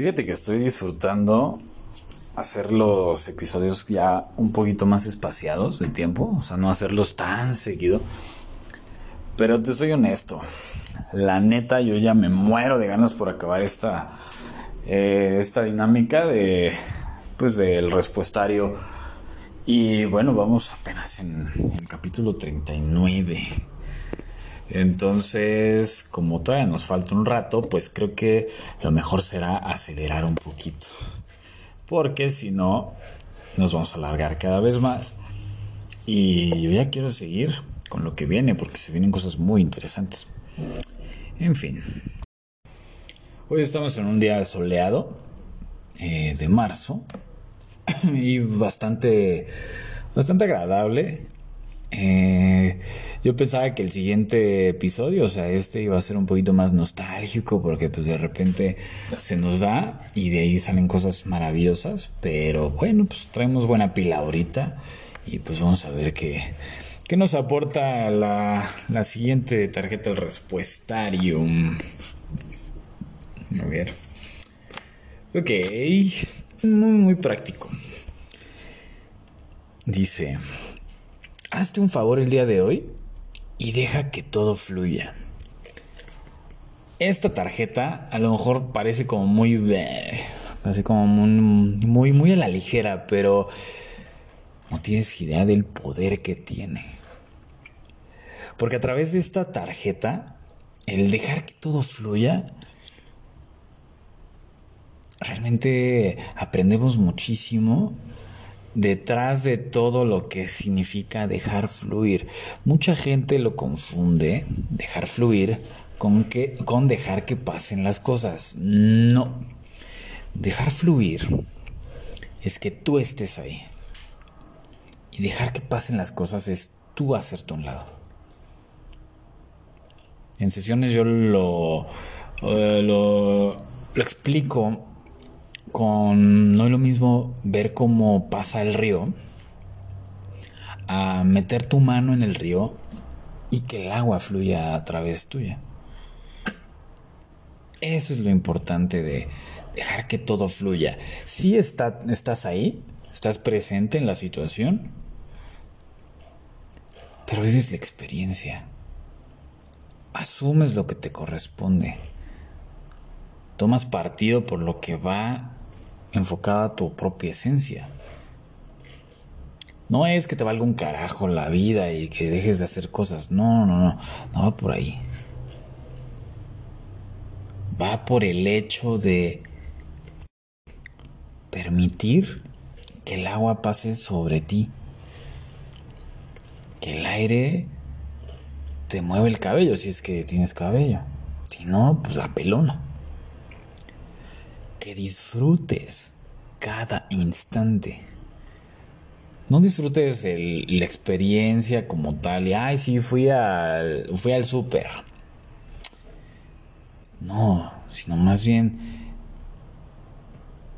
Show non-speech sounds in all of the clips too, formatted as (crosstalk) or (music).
Fíjate que estoy disfrutando hacer los episodios ya un poquito más espaciados de tiempo, o sea, no hacerlos tan seguido. Pero te soy honesto, la neta yo ya me muero de ganas por acabar esta eh, esta dinámica de pues del respuestario y bueno, vamos apenas en el capítulo 39. Entonces, como todavía nos falta un rato, pues creo que lo mejor será acelerar un poquito. Porque si no, nos vamos a alargar cada vez más. Y yo ya quiero seguir con lo que viene, porque se vienen cosas muy interesantes. En fin. Hoy estamos en un día soleado eh, de marzo (clears throat) y bastante, bastante agradable. Eh, yo pensaba que el siguiente episodio, o sea, este iba a ser un poquito más nostálgico porque pues de repente se nos da y de ahí salen cosas maravillosas, pero bueno, pues traemos buena pila ahorita y pues vamos a ver qué, qué nos aporta la, la siguiente tarjeta del respuestarium. A ver. Ok, muy, muy práctico. Dice, hazte un favor el día de hoy y deja que todo fluya. Esta tarjeta a lo mejor parece como muy... Casi como muy, muy, a la ligera, pero no tienes idea del poder que tiene. Porque a través de esta tarjeta, el dejar que todo fluya, realmente aprendemos muchísimo detrás de todo lo que significa dejar fluir. Mucha gente lo confunde, dejar fluir, con, que, con dejar que pasen las cosas. No. Dejar fluir es que tú estés ahí. Y dejar que pasen las cosas es tú hacerte un lado. En sesiones yo lo, eh, lo explico con no es lo mismo ver cómo pasa el río a meter tu mano en el río y que el agua fluya a través tuya. Eso es lo importante de dejar que todo fluya. Si estás ahí, estás presente en la situación, pero vives la experiencia. Asumes lo que te corresponde. Tomas partido por lo que va enfocada a tu propia esencia. No es que te valga un carajo la vida y que dejes de hacer cosas. No, no, no. No va por ahí. Va por el hecho de permitir que el agua pase sobre ti. Que el aire te mueve el cabello si es que tienes cabello. Si no, pues la pelona que disfrutes cada instante. No disfrutes la experiencia como tal y, ay, sí, fui al, fui al súper. No, sino más bien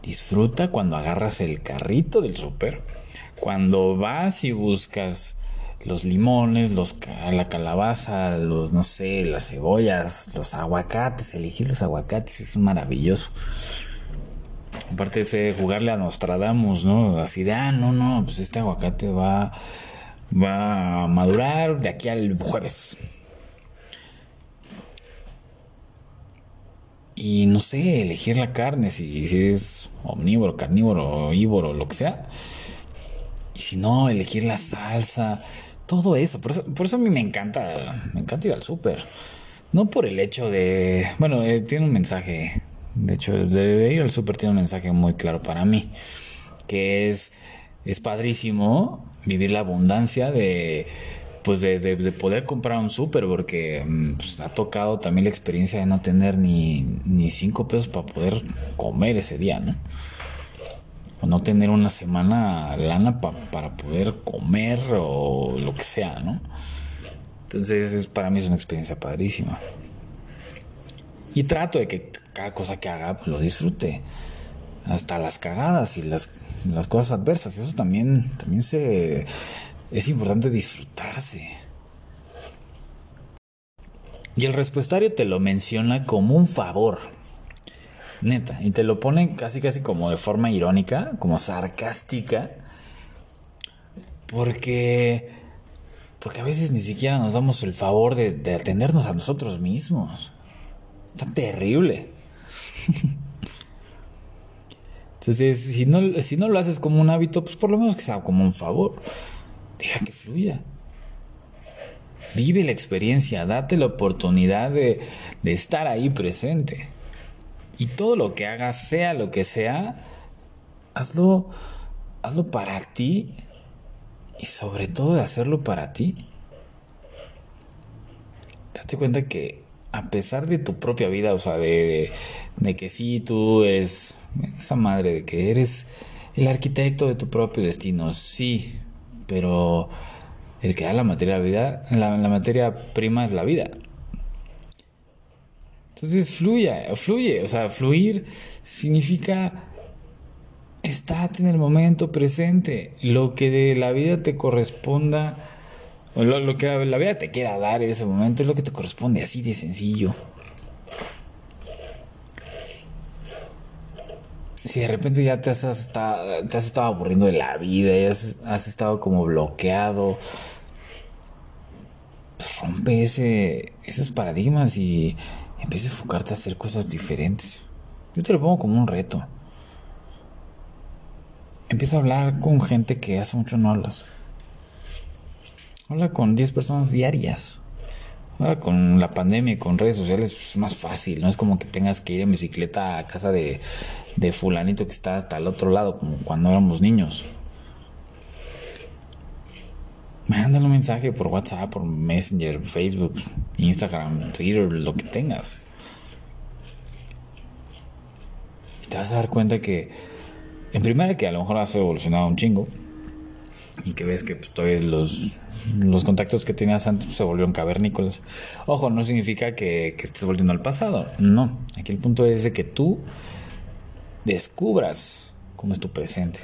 disfruta cuando agarras el carrito del súper, cuando vas y buscas los limones, los, la calabaza, los, no sé, las cebollas, los aguacates, elegir los aguacates es maravilloso. Aparte de jugarle a Nostradamus, ¿no? Así de, ah, no, no, pues este aguacate va, va a madurar de aquí al jueves. Y no sé, elegir la carne, si, si es omnívoro, carnívoro, ívoro, lo que sea. Y si no, elegir la salsa, todo eso. Por eso, por eso a mí me encanta, me encanta ir al súper. No por el hecho de, bueno, eh, tiene un mensaje de hecho, de ir al súper tiene un mensaje muy claro para mí, que es, es padrísimo vivir la abundancia de, pues de, de, poder comprar un súper, porque mm, pues, ha tocado también la experiencia de no tener ni, ni cinco pesos para poder comer ese día, ¿no? O no tener una semana lana para poder comer o lo que sea, ¿no? Entonces, es, para mí es una experiencia padrísima. Y trato de que cada cosa que haga pues, lo disfrute. Hasta las cagadas y las, las cosas adversas. Eso también, también se, es importante disfrutarse. Y el respuestario te lo menciona como un favor. Neta. Y te lo ponen casi casi como de forma irónica, como sarcástica. Porque. Porque a veces ni siquiera nos damos el favor de, de atendernos a nosotros mismos. Está terrible. Entonces, si no, si no lo haces como un hábito, pues por lo menos que sea como un favor. Deja que fluya. Vive la experiencia, date la oportunidad de, de estar ahí presente. Y todo lo que hagas, sea lo que sea, hazlo, hazlo para ti y sobre todo de hacerlo para ti. Date cuenta que a pesar de tu propia vida, o sea, de, que sí, tú eres esa madre de que eres el arquitecto de tu propio destino, sí, pero el que da la materia vida, la, la materia prima es la vida. Entonces fluye, fluye, o sea, fluir significa estar en el momento presente, lo que de la vida te corresponda, lo, lo que la vida te quiera dar en ese momento es lo que te corresponde, así de sencillo. si de repente ya te has, estado, te has estado aburriendo de la vida, y has, has estado como bloqueado, pues rompe ese, esos paradigmas y empieza a enfocarte a hacer cosas diferentes. Yo te lo pongo como un reto. Empieza a hablar con gente que hace mucho no hablas. Habla con 10 personas diarias. Ahora con la pandemia y con redes sociales pues, es más fácil, no es como que tengas que ir en bicicleta a casa de, de fulanito que está hasta el otro lado, como cuando éramos niños. Mándale un mensaje por WhatsApp, por Messenger, Facebook, Instagram, Twitter, lo que tengas. Y te vas a dar cuenta que, en primera, que a lo mejor has evolucionado un chingo. Y que ves que pues, todavía los, los contactos que tenías antes pues, se volvieron cavernícolas. Ojo, no significa que, que estés volviendo al pasado. No. Aquí el punto es de que tú descubras cómo es tu presente.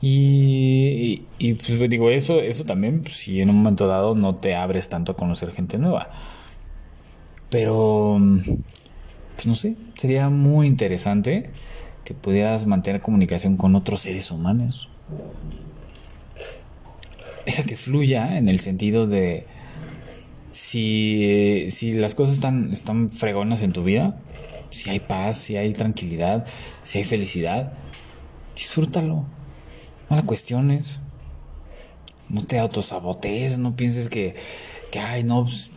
Y, y, pues digo, eso, eso también, pues, si en un momento dado no te abres tanto a conocer gente nueva. Pero, pues no sé, sería muy interesante que pudieras mantener comunicación con otros seres humanos. Deja que fluya en el sentido de si, si las cosas están, están fregonas en tu vida, si hay paz, si hay tranquilidad, si hay felicidad, disfrútalo. No la cuestiones. No te autosabotees, no pienses que, que ay, no, pues,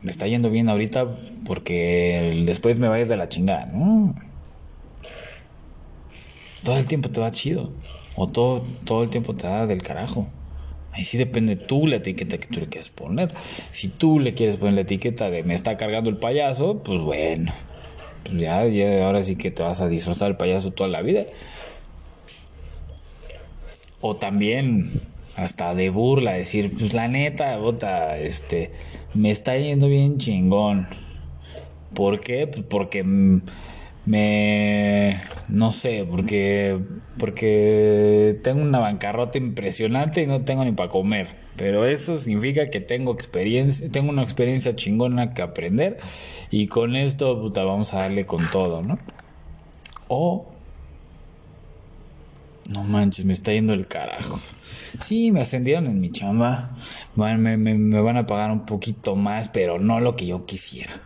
me está yendo bien ahorita porque después me vayas de la chingada. No. Todo el tiempo te va chido. O todo, todo el tiempo te da del carajo. Ahí sí depende tú la etiqueta que tú le quieres poner. Si tú le quieres poner la etiqueta de me está cargando el payaso, pues bueno, pues ya, ya, ahora sí que te vas a disfrazar el payaso toda la vida. O también hasta de burla, decir, pues la neta, bota, este, me está yendo bien chingón. ¿Por qué? Pues porque me, no sé, porque, porque tengo una bancarrota impresionante y no tengo ni para comer. Pero eso significa que tengo experiencia, tengo una experiencia chingona que aprender y con esto, puta, vamos a darle con todo, ¿no? O no manches, me está yendo el carajo. Sí, me ascendieron en mi chamba. me, me, van a pagar un poquito más, pero no lo que yo quisiera.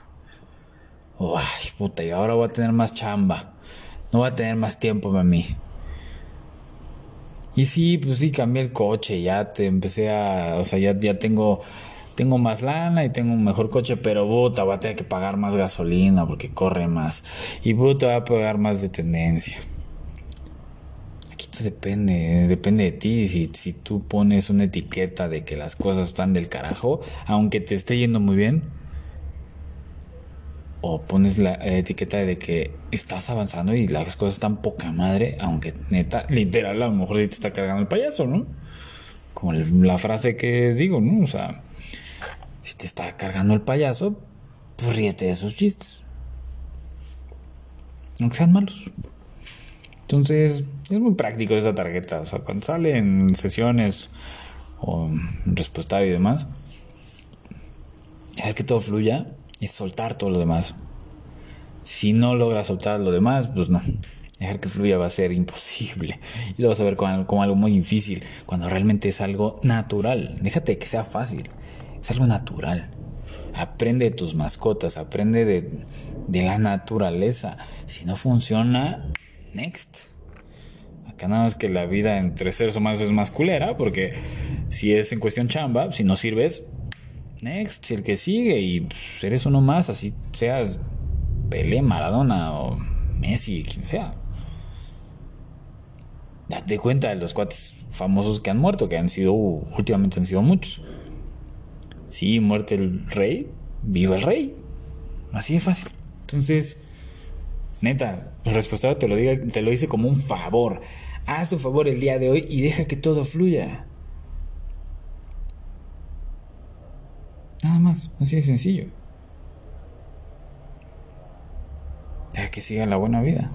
ay, puta, y ahora voy a tener más chamba. No voy a tener más tiempo para mí. Y sí, pues sí, cambié el coche, ya te empecé a, o sea, ya, ya tengo, tengo más lana y tengo un mejor coche, pero puta, voy a tener que pagar más gasolina porque corre más. Y puta, voy a pagar más de tendencia. Aquí todo depende, depende de ti. Si, si tú pones una etiqueta de que las cosas están del carajo, aunque te esté yendo muy bien, o pones la etiqueta de que estás avanzando y las cosas están poca madre, aunque neta, literal, a lo mejor sí te está cargando el payaso, ¿no? Como la frase que digo, ¿no? O sea, si te está cargando el payaso, pues ríete de esos chistes. Aunque sean malos. Entonces, es muy práctico esa tarjeta. O sea, cuando sale en sesiones o en y demás, a ver que todo fluya y soltar todo lo demás. Si no logras soltar lo demás, pues no. Dejar que fluya va a ser imposible. Y lo vas a ver como, algo muy difícil, cuando realmente es algo natural. Déjate que sea fácil. Es algo natural. Aprende de tus mascotas, aprende de, de la naturaleza. Si no funciona, next. Acá nada más que la vida entre seres humanos es más culera, porque si es en cuestión chamba, si no sirves, next, el que sigue, y pues, eres uno más, así seas Pelé, Maradona o Messi, quien sea. Date cuenta de los cuates famosos que han muerto, que han sido, últimamente han sido muchos. Sí, muerte el rey, viva el rey. Así de fácil. Entonces, neta, el responsable te te lo dice como un favor. Haz tu favor el día de hoy y deja que todo fluya. Nada más, así de sencillo. Deja que siga la buena vida.